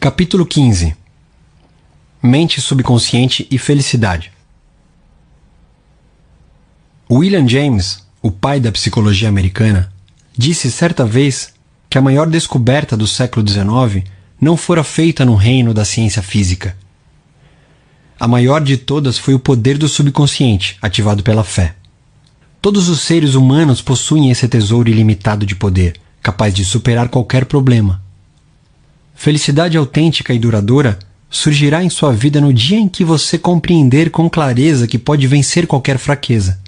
Capítulo 15 Mente subconsciente e felicidade. William James, o pai da psicologia americana, disse certa vez que a maior descoberta do século XIX não fora feita no reino da ciência física. A maior de todas foi o poder do subconsciente, ativado pela fé. Todos os seres humanos possuem esse tesouro ilimitado de poder, capaz de superar qualquer problema. Felicidade autêntica e duradoura surgirá em sua vida no dia em que você compreender com clareza que pode vencer qualquer fraqueza.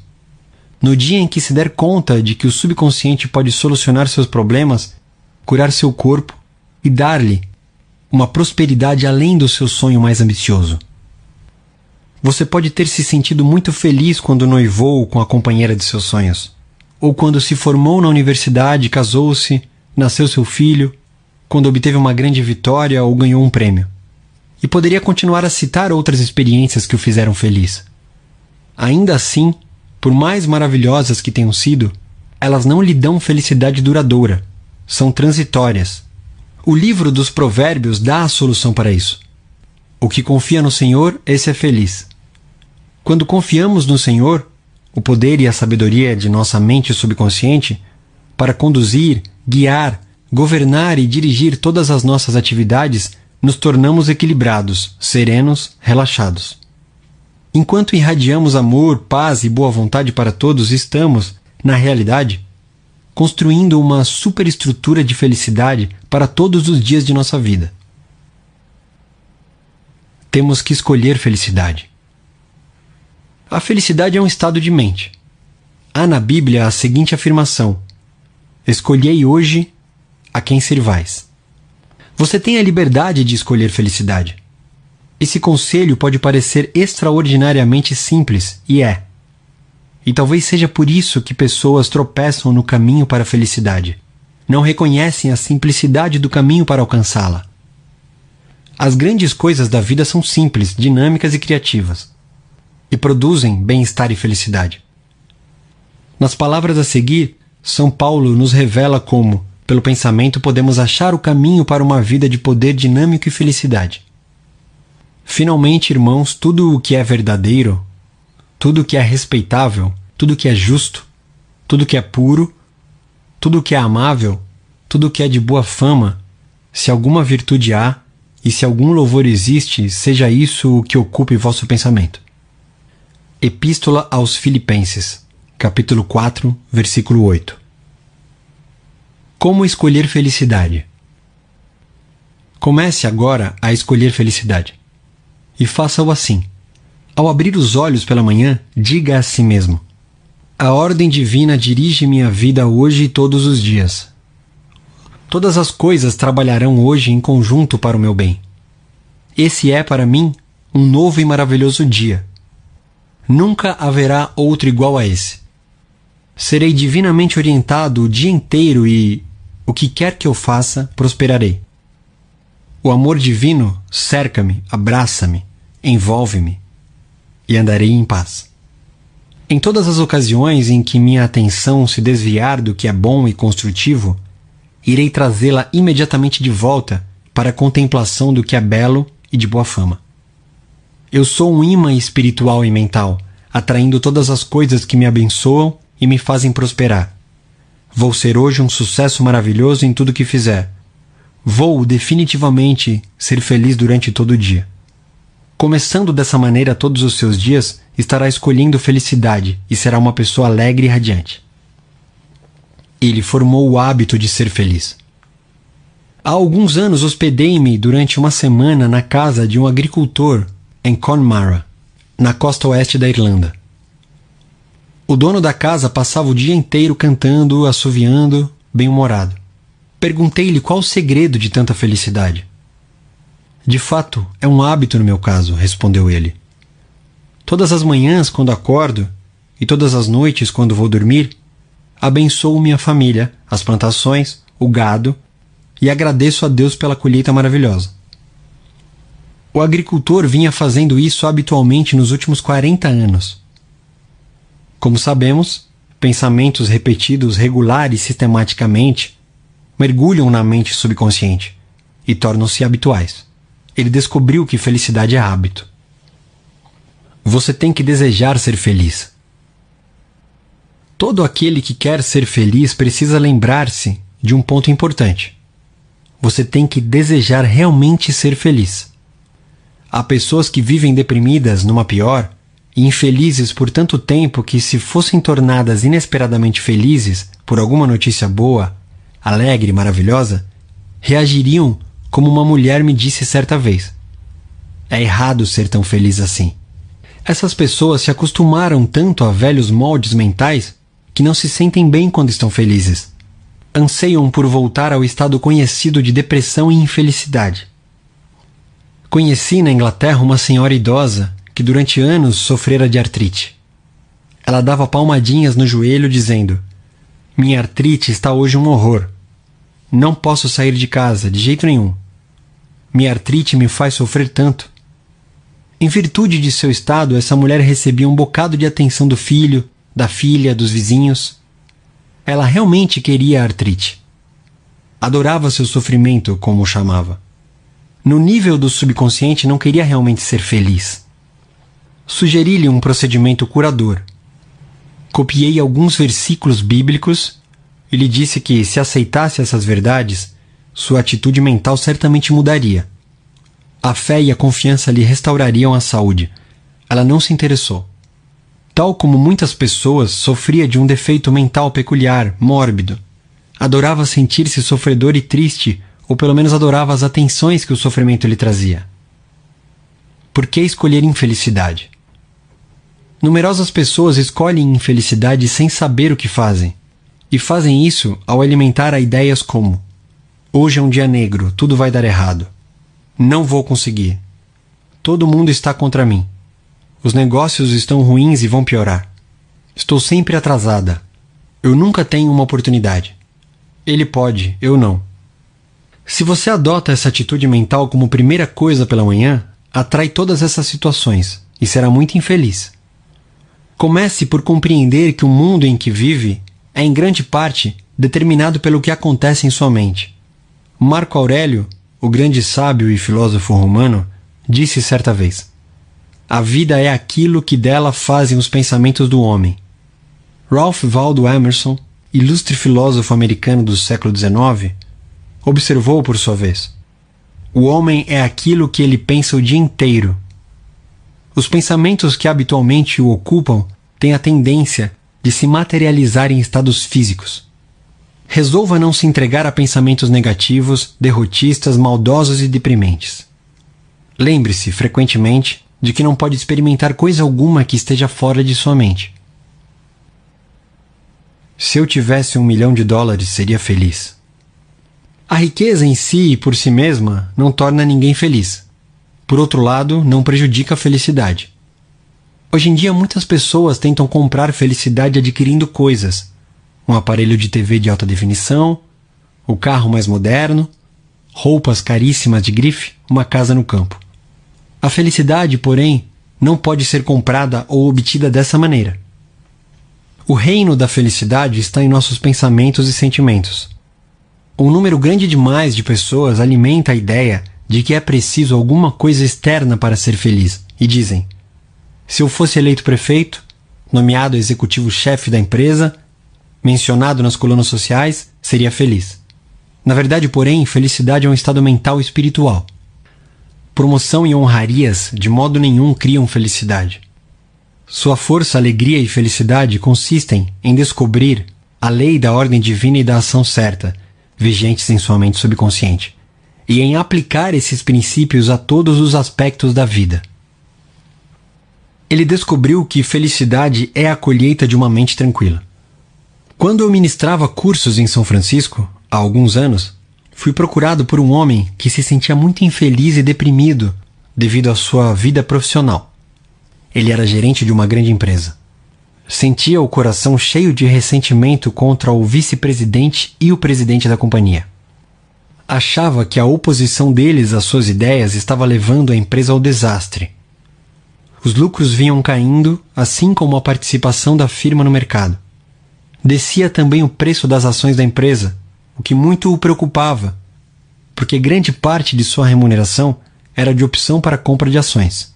No dia em que se der conta de que o subconsciente pode solucionar seus problemas, curar seu corpo e dar-lhe uma prosperidade além do seu sonho mais ambicioso. Você pode ter se sentido muito feliz quando noivou com a companheira de seus sonhos, ou quando se formou na universidade, casou-se, nasceu seu filho, quando obteve uma grande vitória ou ganhou um prêmio. E poderia continuar a citar outras experiências que o fizeram feliz. Ainda assim, por mais maravilhosas que tenham sido, elas não lhe dão felicidade duradoura, são transitórias. O livro dos Provérbios dá a solução para isso. O que confia no Senhor, esse é feliz. Quando confiamos no Senhor, o poder e a sabedoria de nossa mente subconsciente, para conduzir, guiar, governar e dirigir todas as nossas atividades, nos tornamos equilibrados, serenos, relaxados. Enquanto irradiamos amor, paz e boa vontade para todos, estamos, na realidade, construindo uma superestrutura de felicidade para todos os dias de nossa vida. Temos que escolher felicidade. A felicidade é um estado de mente. Há na Bíblia a seguinte afirmação: Escolhei hoje a quem servais. Você tem a liberdade de escolher felicidade. Esse conselho pode parecer extraordinariamente simples, e é. E talvez seja por isso que pessoas tropeçam no caminho para a felicidade. Não reconhecem a simplicidade do caminho para alcançá-la. As grandes coisas da vida são simples, dinâmicas e criativas e produzem bem-estar e felicidade. Nas palavras a seguir, São Paulo nos revela como, pelo pensamento, podemos achar o caminho para uma vida de poder dinâmico e felicidade. Finalmente, irmãos, tudo o que é verdadeiro, tudo o que é respeitável, tudo o que é justo, tudo o que é puro, tudo o que é amável, tudo o que é de boa fama, se alguma virtude há, e se algum louvor existe, seja isso o que ocupe vosso pensamento. Epístola aos Filipenses, capítulo 4, versículo 8. Como escolher felicidade? Comece agora a escolher felicidade. E faça-o assim. Ao abrir os olhos pela manhã, diga a si mesmo: A ordem divina dirige minha vida hoje e todos os dias. Todas as coisas trabalharão hoje em conjunto para o meu bem. Esse é para mim um novo e maravilhoso dia Nunca haverá outro igual a esse. Serei divinamente orientado o dia inteiro e, o que quer que eu faça, prosperarei. O amor divino cerca-me, abraça-me, envolve-me e andarei em paz. Em todas as ocasiões em que minha atenção se desviar do que é bom e construtivo, irei trazê-la imediatamente de volta para a contemplação do que é belo e de boa fama. Eu sou um imã espiritual e mental, atraindo todas as coisas que me abençoam e me fazem prosperar. Vou ser hoje um sucesso maravilhoso em tudo que fizer. Vou definitivamente ser feliz durante todo o dia. Começando dessa maneira todos os seus dias, estará escolhendo felicidade e será uma pessoa alegre e radiante. Ele formou o hábito de ser feliz. Há alguns anos hospedei-me durante uma semana na casa de um agricultor em Connemara, na costa oeste da Irlanda. O dono da casa passava o dia inteiro cantando, assoviando, bem-humorado. Perguntei-lhe qual o segredo de tanta felicidade. De fato, é um hábito no meu caso, respondeu ele. Todas as manhãs, quando acordo, e todas as noites, quando vou dormir, abençoo minha família, as plantações, o gado e agradeço a Deus pela colheita maravilhosa. O agricultor vinha fazendo isso habitualmente nos últimos 40 anos. Como sabemos, pensamentos repetidos regular e sistematicamente mergulham na mente subconsciente e tornam-se habituais. Ele descobriu que felicidade é hábito. Você tem que desejar ser feliz. Todo aquele que quer ser feliz precisa lembrar-se de um ponto importante. Você tem que desejar realmente ser feliz. Há pessoas que vivem deprimidas numa pior e infelizes por tanto tempo que, se fossem tornadas inesperadamente felizes por alguma notícia boa, alegre, maravilhosa, reagiriam como uma mulher me disse certa vez. É errado ser tão feliz assim. Essas pessoas se acostumaram tanto a velhos moldes mentais que não se sentem bem quando estão felizes. Anseiam por voltar ao estado conhecido de depressão e infelicidade. Conheci na Inglaterra uma senhora idosa que durante anos sofrera de artrite. Ela dava palmadinhas no joelho dizendo: Minha artrite está hoje um horror. Não posso sair de casa de jeito nenhum. Minha artrite me faz sofrer tanto. Em virtude de seu estado, essa mulher recebia um bocado de atenção do filho, da filha, dos vizinhos. Ela realmente queria a artrite. Adorava seu sofrimento, como o chamava. No nível do subconsciente, não queria realmente ser feliz. Sugeri-lhe um procedimento curador. Copiei alguns versículos bíblicos e lhe disse que, se aceitasse essas verdades, sua atitude mental certamente mudaria. A fé e a confiança lhe restaurariam a saúde. Ela não se interessou. Tal como muitas pessoas, sofria de um defeito mental peculiar, mórbido. Adorava sentir-se sofredor e triste, ou pelo menos adorava as atenções que o sofrimento lhe trazia. Por que escolher infelicidade? Numerosas pessoas escolhem infelicidade sem saber o que fazem, e fazem isso ao alimentar a ideias como: hoje é um dia negro, tudo vai dar errado. Não vou conseguir. Todo mundo está contra mim. Os negócios estão ruins e vão piorar. Estou sempre atrasada. Eu nunca tenho uma oportunidade. Ele pode, eu não. Se você adota essa atitude mental como primeira coisa pela manhã, atrai todas essas situações e será muito infeliz. Comece por compreender que o mundo em que vive é em grande parte determinado pelo que acontece em sua mente. Marco Aurélio o grande sábio e filósofo romano, disse certa vez: A vida é aquilo que dela fazem os pensamentos do homem. Ralph Waldo Emerson, ilustre filósofo americano do século XIX, observou por sua vez: O homem é aquilo que ele pensa o dia inteiro. Os pensamentos que habitualmente o ocupam têm a tendência de se materializar em estados físicos. Resolva não se entregar a pensamentos negativos, derrotistas, maldosos e deprimentes. Lembre-se, frequentemente, de que não pode experimentar coisa alguma que esteja fora de sua mente. Se eu tivesse um milhão de dólares, seria feliz. A riqueza em si e por si mesma não torna ninguém feliz. Por outro lado, não prejudica a felicidade. Hoje em dia, muitas pessoas tentam comprar felicidade adquirindo coisas, um aparelho de TV de alta definição, o carro mais moderno, roupas caríssimas de grife, uma casa no campo. A felicidade, porém, não pode ser comprada ou obtida dessa maneira. O reino da felicidade está em nossos pensamentos e sentimentos. Um número grande demais de pessoas alimenta a ideia de que é preciso alguma coisa externa para ser feliz e dizem: se eu fosse eleito prefeito, nomeado executivo-chefe da empresa, mencionado nas colunas sociais, seria feliz. Na verdade, porém, felicidade é um estado mental e espiritual. Promoção e honrarias de modo nenhum criam felicidade. Sua força, alegria e felicidade consistem em descobrir a lei da ordem divina e da ação certa, vigentes em sua mente subconsciente, e em aplicar esses princípios a todos os aspectos da vida. Ele descobriu que felicidade é a colheita de uma mente tranquila. Quando eu ministrava cursos em São Francisco, há alguns anos, fui procurado por um homem que se sentia muito infeliz e deprimido devido à sua vida profissional. Ele era gerente de uma grande empresa. Sentia o coração cheio de ressentimento contra o vice-presidente e o presidente da companhia. Achava que a oposição deles às suas ideias estava levando a empresa ao desastre. Os lucros vinham caindo, assim como a participação da firma no mercado descia também o preço das ações da empresa, o que muito o preocupava, porque grande parte de sua remuneração era de opção para compra de ações.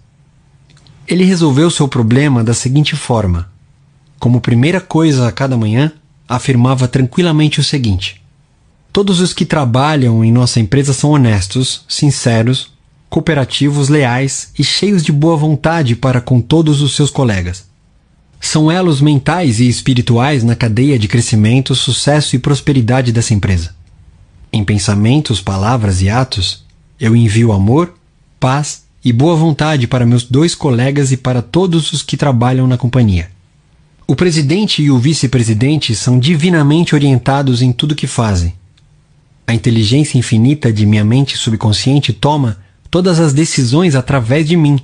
Ele resolveu seu problema da seguinte forma: como primeira coisa a cada manhã, afirmava tranquilamente o seguinte: Todos os que trabalham em nossa empresa são honestos, sinceros, cooperativos, leais e cheios de boa vontade para com todos os seus colegas. São elos mentais e espirituais na cadeia de crescimento, sucesso e prosperidade dessa empresa. Em pensamentos, palavras e atos, eu envio amor, paz e boa vontade para meus dois colegas e para todos os que trabalham na companhia. O presidente e o vice-presidente são divinamente orientados em tudo que fazem. A inteligência infinita de minha mente subconsciente toma todas as decisões através de mim.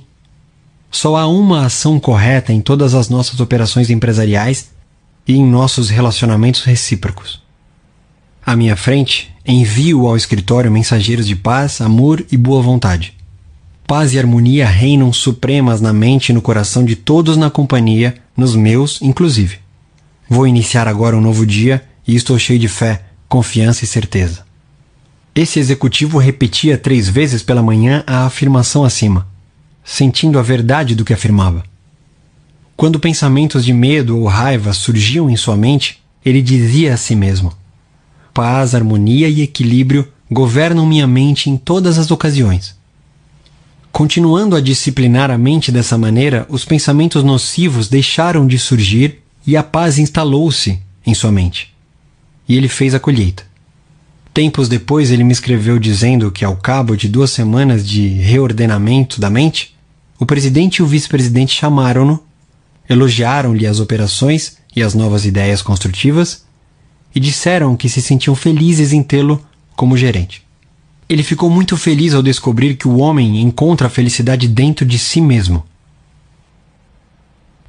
Só há uma ação correta em todas as nossas operações empresariais e em nossos relacionamentos recíprocos. À minha frente, envio ao escritório mensageiros de paz, amor e boa vontade. Paz e harmonia reinam supremas na mente e no coração de todos na companhia nos meus, inclusive. Vou iniciar agora um novo dia e estou cheio de fé, confiança e certeza. Esse executivo repetia três vezes pela manhã a afirmação acima, sentindo a verdade do que afirmava. Quando pensamentos de medo ou raiva surgiam em sua mente, ele dizia a si mesmo: Paz, harmonia e equilíbrio governam minha mente em todas as ocasiões. Continuando a disciplinar a mente dessa maneira, os pensamentos nocivos deixaram de surgir e a paz instalou-se em sua mente. E ele fez a colheita. Tempos depois, ele me escreveu dizendo que, ao cabo de duas semanas de reordenamento da mente, o presidente e o vice-presidente chamaram-no, elogiaram-lhe as operações e as novas ideias construtivas e disseram que se sentiam felizes em tê-lo como gerente. Ele ficou muito feliz ao descobrir que o homem encontra a felicidade dentro de si mesmo.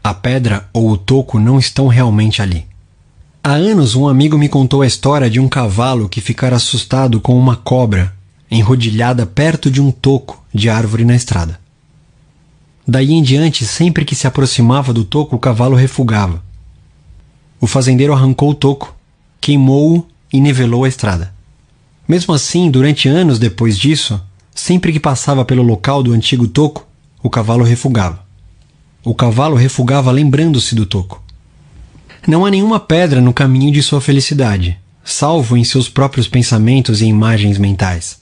A pedra ou o toco não estão realmente ali. Há anos um amigo me contou a história de um cavalo que ficara assustado com uma cobra enrodilhada perto de um toco de árvore na estrada. Daí em diante, sempre que se aproximava do toco, o cavalo refugava. O fazendeiro arrancou o toco, queimou-o e nivelou a estrada. Mesmo assim, durante anos depois disso, sempre que passava pelo local do antigo toco, o cavalo refugava. O cavalo refugava lembrando-se do toco. Não há nenhuma pedra no caminho de sua felicidade, salvo em seus próprios pensamentos e imagens mentais.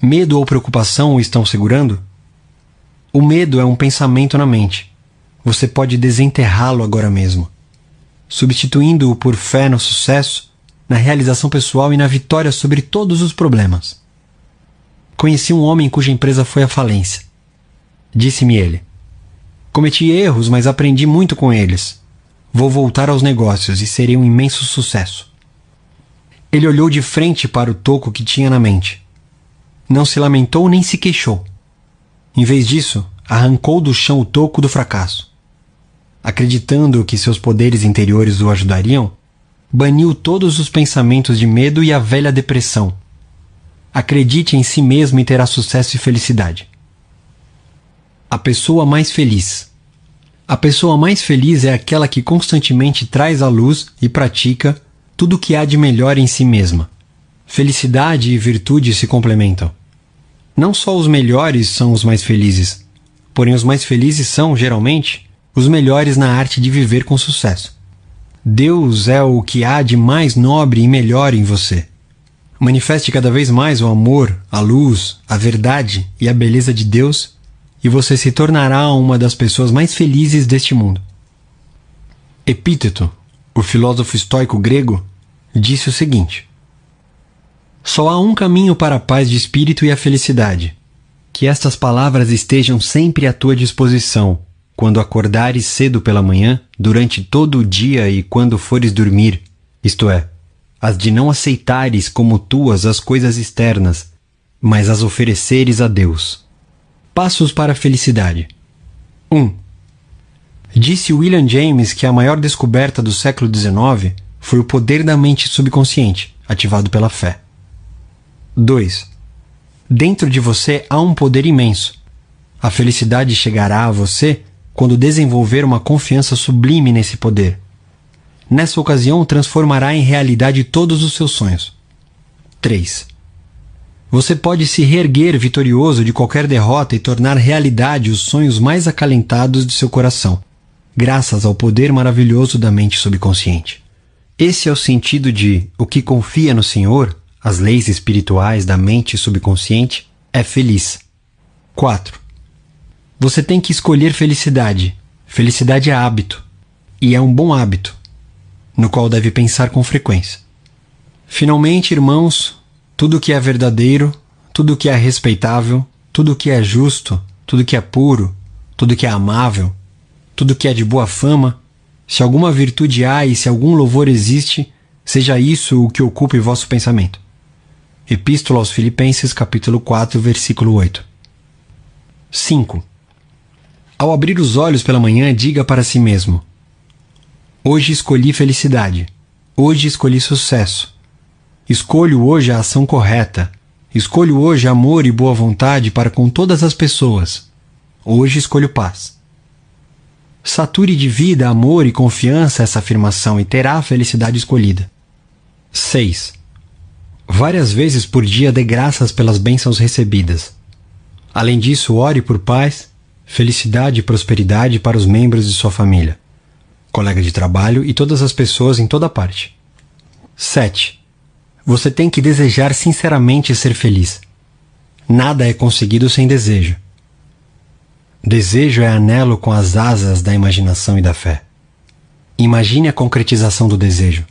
Medo ou preocupação o estão segurando? O medo é um pensamento na mente. Você pode desenterrá-lo agora mesmo, substituindo-o por fé no sucesso na realização pessoal e na vitória sobre todos os problemas. Conheci um homem cuja empresa foi à falência. Disse-me ele: Cometi erros, mas aprendi muito com eles. Vou voltar aos negócios e serei um imenso sucesso. Ele olhou de frente para o toco que tinha na mente. Não se lamentou nem se queixou. Em vez disso, arrancou do chão o toco do fracasso. Acreditando que seus poderes interiores o ajudariam, baniu todos os pensamentos de medo e a velha depressão. Acredite em si mesmo e terá sucesso e felicidade. A pessoa mais feliz. A pessoa mais feliz é aquela que constantemente traz à luz e pratica tudo o que há de melhor em si mesma. Felicidade e virtude se complementam. Não só os melhores são os mais felizes, porém os mais felizes são, geralmente, os melhores na arte de viver com sucesso. Deus é o que há de mais nobre e melhor em você. Manifeste cada vez mais o amor, a luz, a verdade e a beleza de Deus, e você se tornará uma das pessoas mais felizes deste mundo. Epíteto, o filósofo estoico grego, disse o seguinte: Só há um caminho para a paz de espírito e a felicidade. Que estas palavras estejam sempre à tua disposição, quando acordares cedo pela manhã, durante todo o dia e quando fores dormir, isto é, as de não aceitares como tuas as coisas externas, mas as ofereceres a Deus. Passos para a felicidade. 1. Um, disse William James que a maior descoberta do século XIX foi o poder da mente subconsciente, ativado pela fé. 2. Dentro de você há um poder imenso. A felicidade chegará a você quando desenvolver uma confiança sublime nesse poder. Nessa ocasião, transformará em realidade todos os seus sonhos. 3. Você pode se reerguer vitorioso de qualquer derrota e tornar realidade os sonhos mais acalentados de seu coração, graças ao poder maravilhoso da mente subconsciente. Esse é o sentido de o que confia no Senhor, as leis espirituais da mente subconsciente, é feliz. 4. Você tem que escolher felicidade. Felicidade é hábito. E é um bom hábito, no qual deve pensar com frequência. Finalmente, irmãos, tudo que é verdadeiro, tudo que é respeitável, tudo que é justo, tudo que é puro, tudo que é amável, tudo que é de boa fama, se alguma virtude há e se algum louvor existe, seja isso o que ocupe vosso pensamento. Epístola aos Filipenses, capítulo 4, versículo 8. 5. Ao abrir os olhos pela manhã, diga para si mesmo: Hoje escolhi felicidade. Hoje escolhi sucesso. Escolho hoje a ação correta. Escolho hoje amor e boa vontade para com todas as pessoas. Hoje escolho paz. Sature de vida, amor e confiança essa afirmação e terá a felicidade escolhida. 6. Várias vezes por dia dê graças pelas bênçãos recebidas. Além disso, ore por paz, felicidade e prosperidade para os membros de sua família, colega de trabalho e todas as pessoas em toda parte. 7. Você tem que desejar sinceramente ser feliz. Nada é conseguido sem desejo. Desejo é anelo com as asas da imaginação e da fé. Imagine a concretização do desejo.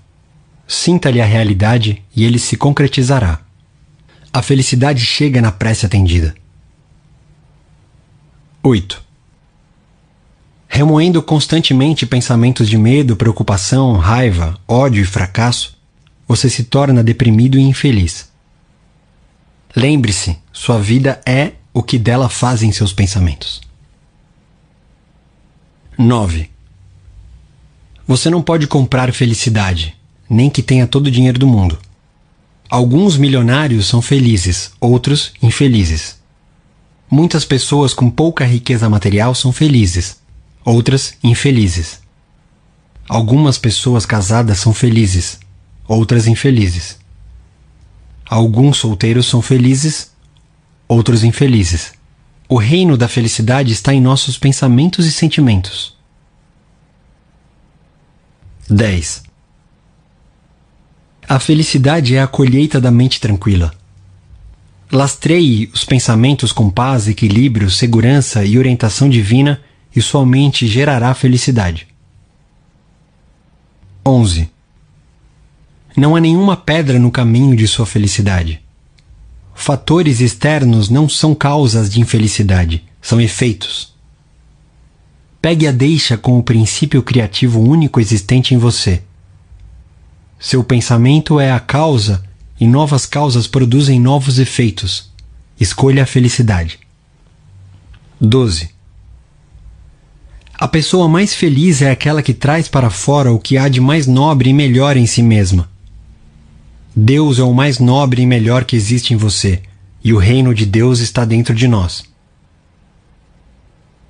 Sinta-lhe a realidade e ele se concretizará. A felicidade chega na prece atendida. 8. Remoendo constantemente pensamentos de medo, preocupação, raiva, ódio e fracasso, você se torna deprimido e infeliz. Lembre-se, sua vida é o que dela fazem seus pensamentos. 9. Você não pode comprar felicidade, nem que tenha todo o dinheiro do mundo. Alguns milionários são felizes, outros infelizes. Muitas pessoas com pouca riqueza material são felizes, outras infelizes. Algumas pessoas casadas são felizes, outras infelizes. Alguns solteiros são felizes, outros infelizes. O reino da felicidade está em nossos pensamentos e sentimentos. 10. A felicidade é a colheita da mente tranquila. Lastreie os pensamentos com paz, equilíbrio, segurança e orientação divina e sua mente gerará felicidade. 11. Não há nenhuma pedra no caminho de sua felicidade. Fatores externos não são causas de infelicidade, são efeitos. Pegue a deixa com o princípio criativo único existente em você. Seu pensamento é a causa e novas causas produzem novos efeitos. Escolha a felicidade. 12. A pessoa mais feliz é aquela que traz para fora o que há de mais nobre e melhor em si mesma. Deus é o mais nobre e melhor que existe em você, e o reino de Deus está dentro de nós.